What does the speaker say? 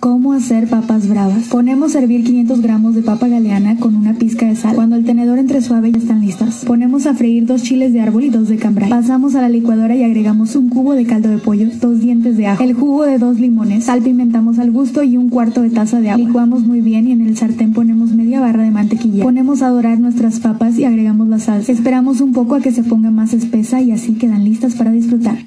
¿Cómo hacer papas bravas? Ponemos a hervir 500 gramos de papa galeana con una pizca de sal. Cuando el tenedor entre suave ya están listas. Ponemos a freír dos chiles de árbol y dos de cambray. Pasamos a la licuadora y agregamos un cubo de caldo de pollo, dos dientes de ajo, el jugo de dos limones, sal pimentamos al gusto y un cuarto de taza de agua. Licuamos muy bien y en el sartén ponemos media barra de mantequilla. Ponemos a dorar nuestras papas y agregamos la salsa. Esperamos un poco a que se ponga más espesa y así quedan listas para disfrutar.